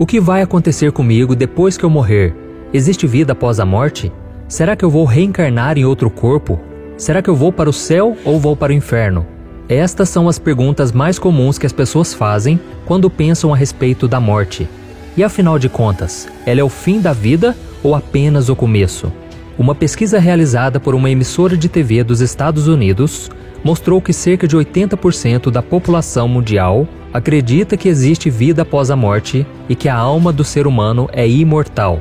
O que vai acontecer comigo depois que eu morrer? Existe vida após a morte? Será que eu vou reencarnar em outro corpo? Será que eu vou para o céu ou vou para o inferno? Estas são as perguntas mais comuns que as pessoas fazem quando pensam a respeito da morte. E afinal de contas, ela é o fim da vida ou apenas o começo? Uma pesquisa realizada por uma emissora de TV dos Estados Unidos mostrou que cerca de 80% da população mundial acredita que existe vida após a morte e que a alma do ser humano é imortal.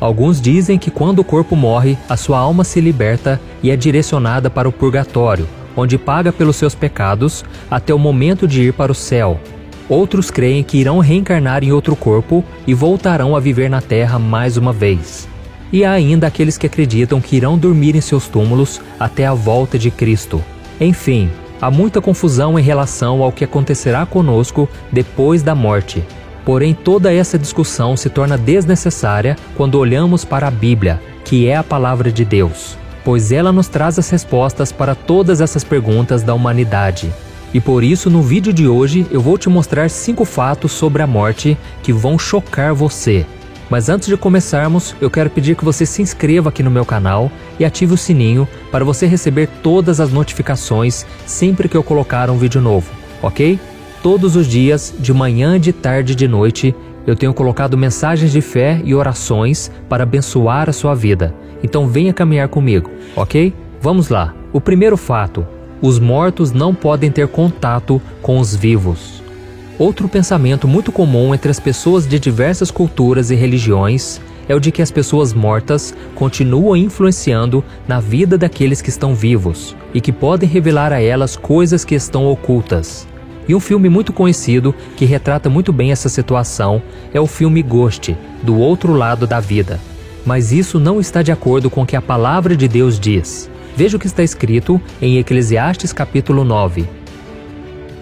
Alguns dizem que quando o corpo morre, a sua alma se liberta e é direcionada para o purgatório, onde paga pelos seus pecados até o momento de ir para o céu. Outros creem que irão reencarnar em outro corpo e voltarão a viver na Terra mais uma vez. E há ainda aqueles que acreditam que irão dormir em seus túmulos até a volta de Cristo. Enfim, há muita confusão em relação ao que acontecerá conosco depois da morte. Porém, toda essa discussão se torna desnecessária quando olhamos para a Bíblia, que é a palavra de Deus, pois ela nos traz as respostas para todas essas perguntas da humanidade. E por isso, no vídeo de hoje, eu vou te mostrar cinco fatos sobre a morte que vão chocar você. Mas antes de começarmos, eu quero pedir que você se inscreva aqui no meu canal e ative o sininho para você receber todas as notificações sempre que eu colocar um vídeo novo, ok? Todos os dias, de manhã, de tarde e de noite, eu tenho colocado mensagens de fé e orações para abençoar a sua vida. Então venha caminhar comigo, ok? Vamos lá. O primeiro fato: os mortos não podem ter contato com os vivos. Outro pensamento muito comum entre as pessoas de diversas culturas e religiões é o de que as pessoas mortas continuam influenciando na vida daqueles que estão vivos e que podem revelar a elas coisas que estão ocultas. E um filme muito conhecido que retrata muito bem essa situação é o filme Ghost, Do Outro Lado da Vida. Mas isso não está de acordo com o que a palavra de Deus diz. Veja o que está escrito em Eclesiastes capítulo 9,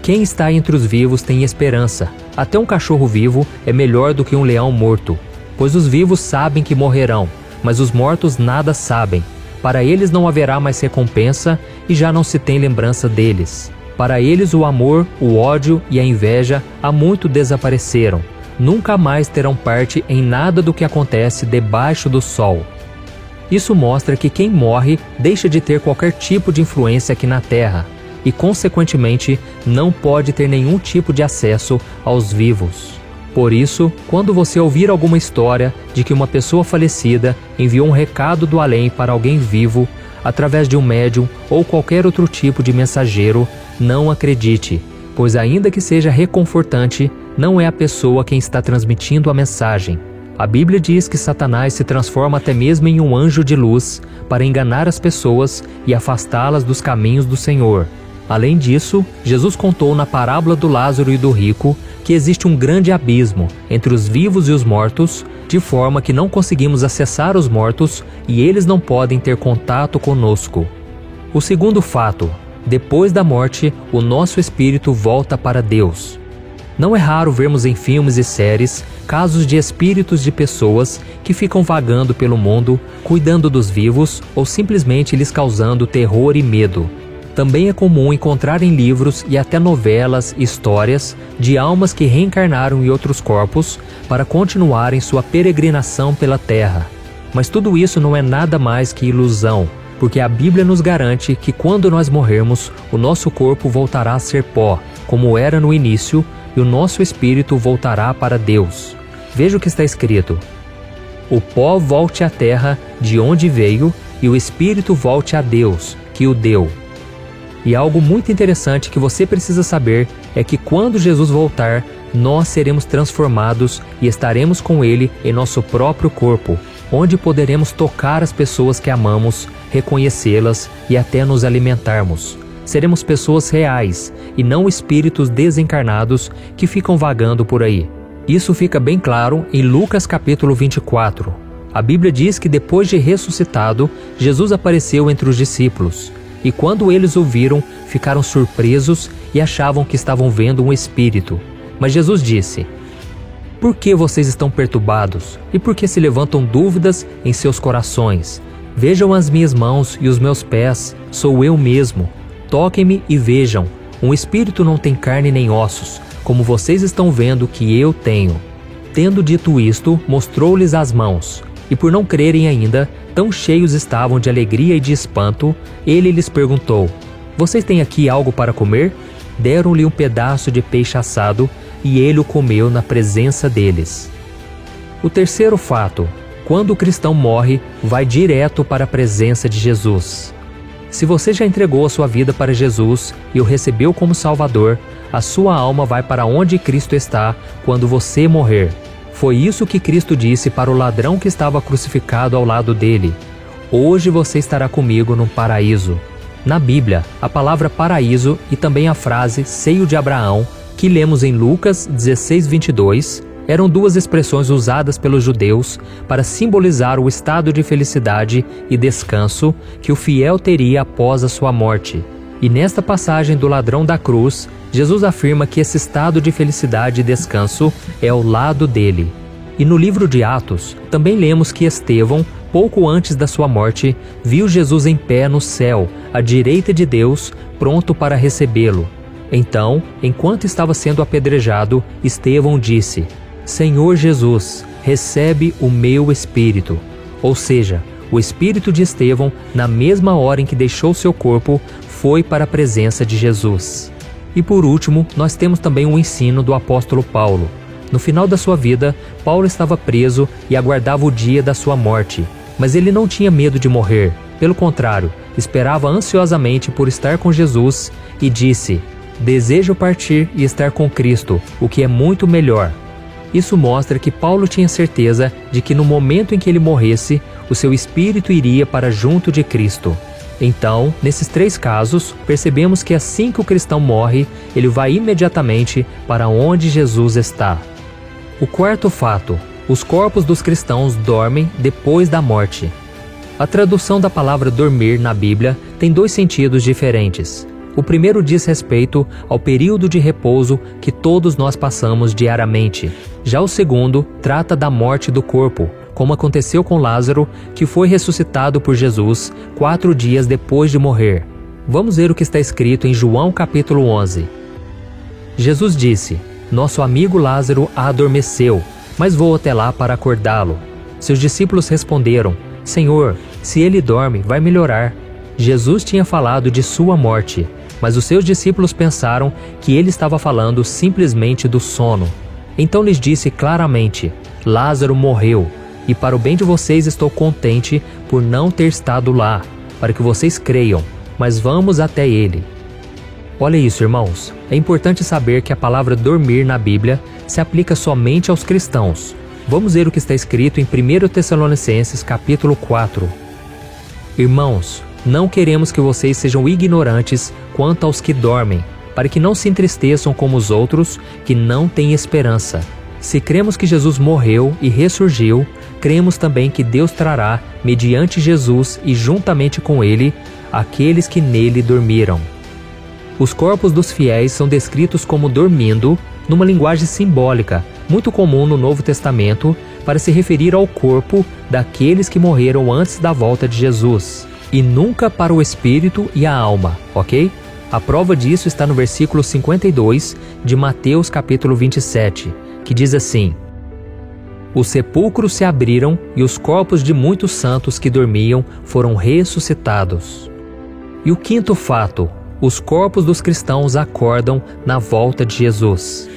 quem está entre os vivos tem esperança. Até um cachorro vivo é melhor do que um leão morto, pois os vivos sabem que morrerão, mas os mortos nada sabem. Para eles não haverá mais recompensa e já não se tem lembrança deles. Para eles o amor, o ódio e a inveja há muito desapareceram. Nunca mais terão parte em nada do que acontece debaixo do sol. Isso mostra que quem morre deixa de ter qualquer tipo de influência aqui na Terra e, consequentemente, não pode ter nenhum tipo de acesso aos vivos. Por isso, quando você ouvir alguma história de que uma pessoa falecida enviou um recado do além para alguém vivo, através de um médium ou qualquer outro tipo de mensageiro, não acredite, pois, ainda que seja reconfortante, não é a pessoa quem está transmitindo a mensagem. A Bíblia diz que Satanás se transforma até mesmo em um anjo de luz para enganar as pessoas e afastá-las dos caminhos do Senhor. Além disso, Jesus contou na parábola do Lázaro e do rico que existe um grande abismo entre os vivos e os mortos, de forma que não conseguimos acessar os mortos e eles não podem ter contato conosco. O segundo fato: depois da morte, o nosso espírito volta para Deus. Não é raro vermos em filmes e séries casos de espíritos de pessoas que ficam vagando pelo mundo, cuidando dos vivos ou simplesmente lhes causando terror e medo. Também é comum encontrar em livros e até novelas histórias de almas que reencarnaram em outros corpos para continuarem sua peregrinação pela Terra. Mas tudo isso não é nada mais que ilusão, porque a Bíblia nos garante que quando nós morrermos, o nosso corpo voltará a ser pó, como era no início, e o nosso espírito voltará para Deus. Veja o que está escrito: O pó volte à terra de onde veio, e o espírito volte a Deus, que o deu. E algo muito interessante que você precisa saber é que quando Jesus voltar, nós seremos transformados e estaremos com Ele em nosso próprio corpo, onde poderemos tocar as pessoas que amamos, reconhecê-las e até nos alimentarmos. Seremos pessoas reais e não espíritos desencarnados que ficam vagando por aí. Isso fica bem claro em Lucas capítulo 24. A Bíblia diz que depois de ressuscitado, Jesus apareceu entre os discípulos e quando eles o viram, ficaram surpresos e achavam que estavam vendo um espírito. Mas Jesus disse: Por que vocês estão perturbados? E por que se levantam dúvidas em seus corações? Vejam as minhas mãos e os meus pés, sou eu mesmo. Toquem-me e vejam. Um espírito não tem carne nem ossos, como vocês estão vendo que eu tenho. Tendo dito isto, mostrou-lhes as mãos. E por não crerem ainda, tão cheios estavam de alegria e de espanto, ele lhes perguntou: Vocês têm aqui algo para comer? Deram-lhe um pedaço de peixe assado, e ele o comeu na presença deles. O terceiro fato: quando o cristão morre, vai direto para a presença de Jesus. Se você já entregou a sua vida para Jesus e o recebeu como Salvador, a sua alma vai para onde Cristo está quando você morrer. Foi isso que Cristo disse para o ladrão que estava crucificado ao lado dele: Hoje você estará comigo no paraíso. Na Bíblia, a palavra paraíso e também a frase seio de Abraão, que lemos em Lucas 16, 22, eram duas expressões usadas pelos judeus para simbolizar o estado de felicidade e descanso que o fiel teria após a sua morte. E nesta passagem do ladrão da cruz, Jesus afirma que esse estado de felicidade e descanso é ao lado dele. E no livro de Atos, também lemos que Estevão, pouco antes da sua morte, viu Jesus em pé no céu, à direita de Deus, pronto para recebê-lo. Então, enquanto estava sendo apedrejado, Estevão disse: Senhor Jesus, recebe o meu espírito. Ou seja, o espírito de Estevão, na mesma hora em que deixou seu corpo, foi para a presença de Jesus. E por último, nós temos também um ensino do apóstolo Paulo. No final da sua vida, Paulo estava preso e aguardava o dia da sua morte. Mas ele não tinha medo de morrer. Pelo contrário, esperava ansiosamente por estar com Jesus e disse: Desejo partir e estar com Cristo, o que é muito melhor. Isso mostra que Paulo tinha certeza de que no momento em que ele morresse, o seu espírito iria para junto de Cristo. Então, nesses três casos, percebemos que assim que o cristão morre, ele vai imediatamente para onde Jesus está. O quarto fato: os corpos dos cristãos dormem depois da morte. A tradução da palavra dormir na Bíblia tem dois sentidos diferentes. O primeiro diz respeito ao período de repouso que todos nós passamos diariamente. Já o segundo trata da morte do corpo, como aconteceu com Lázaro, que foi ressuscitado por Jesus quatro dias depois de morrer. Vamos ver o que está escrito em João capítulo 11. Jesus disse: Nosso amigo Lázaro adormeceu, mas vou até lá para acordá-lo. Seus discípulos responderam: Senhor, se ele dorme, vai melhorar. Jesus tinha falado de sua morte mas os seus discípulos pensaram que ele estava falando simplesmente do sono. Então lhes disse claramente: Lázaro morreu, e para o bem de vocês estou contente por não ter estado lá, para que vocês creiam, mas vamos até ele. Olha isso, irmãos. É importante saber que a palavra dormir na Bíblia se aplica somente aos cristãos. Vamos ver o que está escrito em 1 Tessalonicenses capítulo 4. Irmãos, não queremos que vocês sejam ignorantes quanto aos que dormem, para que não se entristeçam como os outros que não têm esperança. Se cremos que Jesus morreu e ressurgiu, cremos também que Deus trará, mediante Jesus e juntamente com ele, aqueles que nele dormiram. Os corpos dos fiéis são descritos como dormindo, numa linguagem simbólica, muito comum no Novo Testamento, para se referir ao corpo daqueles que morreram antes da volta de Jesus e nunca para o espírito e a alma, ok? A prova disso está no versículo 52 de Mateus capítulo 27, que diz assim: Os sepulcros se abriram e os corpos de muitos santos que dormiam foram ressuscitados. E o quinto fato, os corpos dos cristãos acordam na volta de Jesus.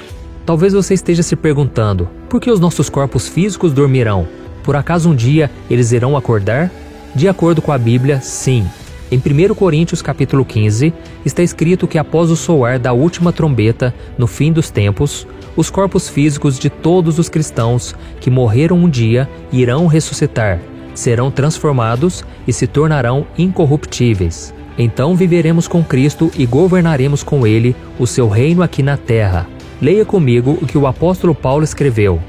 Talvez você esteja se perguntando: por que os nossos corpos físicos dormirão? Por acaso um dia eles irão acordar? De acordo com a Bíblia, sim. Em 1 Coríntios capítulo 15, está escrito que após o soar da última trombeta, no fim dos tempos, os corpos físicos de todos os cristãos que morreram um dia irão ressuscitar, serão transformados e se tornarão incorruptíveis. Então viveremos com Cristo e governaremos com Ele o seu reino aqui na terra. Leia comigo o que o apóstolo Paulo escreveu.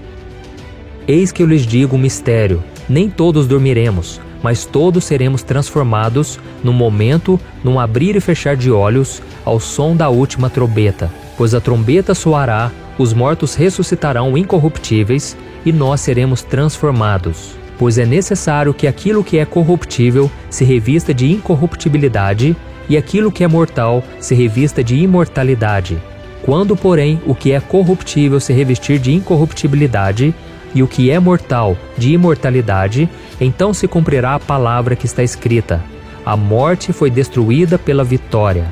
Eis que eu lhes digo um mistério: nem todos dormiremos mas todos seremos transformados num momento, num abrir e fechar de olhos, ao som da última trombeta. Pois a trombeta soará, os mortos ressuscitarão incorruptíveis e nós seremos transformados. Pois é necessário que aquilo que é corruptível se revista de incorruptibilidade e aquilo que é mortal se revista de imortalidade. Quando, porém, o que é corruptível se revestir de incorruptibilidade, e o que é mortal de imortalidade, então se cumprirá a palavra que está escrita: A morte foi destruída pela vitória.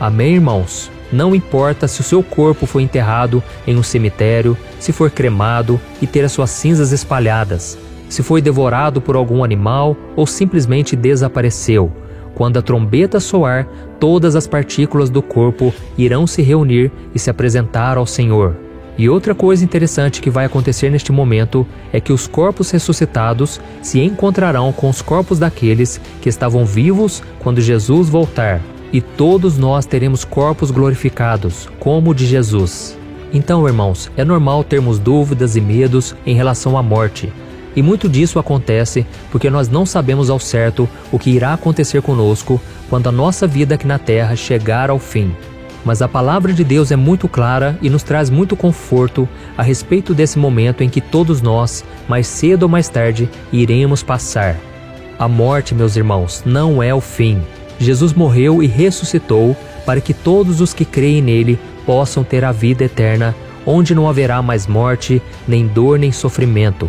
Amém, irmãos? Não importa se o seu corpo foi enterrado em um cemitério, se for cremado e ter as suas cinzas espalhadas, se foi devorado por algum animal ou simplesmente desapareceu. Quando a trombeta soar, todas as partículas do corpo irão se reunir e se apresentar ao Senhor. E outra coisa interessante que vai acontecer neste momento é que os corpos ressuscitados se encontrarão com os corpos daqueles que estavam vivos quando Jesus voltar e todos nós teremos corpos glorificados, como o de Jesus. Então, irmãos, é normal termos dúvidas e medos em relação à morte. E muito disso acontece porque nós não sabemos ao certo o que irá acontecer conosco quando a nossa vida aqui na terra chegar ao fim. Mas a palavra de Deus é muito clara e nos traz muito conforto a respeito desse momento em que todos nós, mais cedo ou mais tarde, iremos passar. A morte, meus irmãos, não é o fim. Jesus morreu e ressuscitou para que todos os que creem nele possam ter a vida eterna, onde não haverá mais morte, nem dor, nem sofrimento.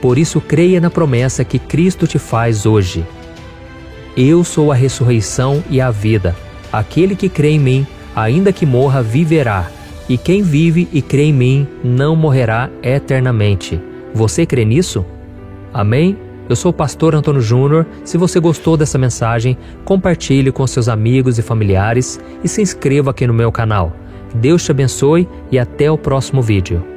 Por isso, creia na promessa que Cristo te faz hoje. Eu sou a ressurreição e a vida. Aquele que crê em mim, ainda que morra, viverá. E quem vive e crê em mim não morrerá eternamente. Você crê nisso? Amém? Eu sou o pastor Antônio Júnior. Se você gostou dessa mensagem, compartilhe com seus amigos e familiares e se inscreva aqui no meu canal. Deus te abençoe e até o próximo vídeo.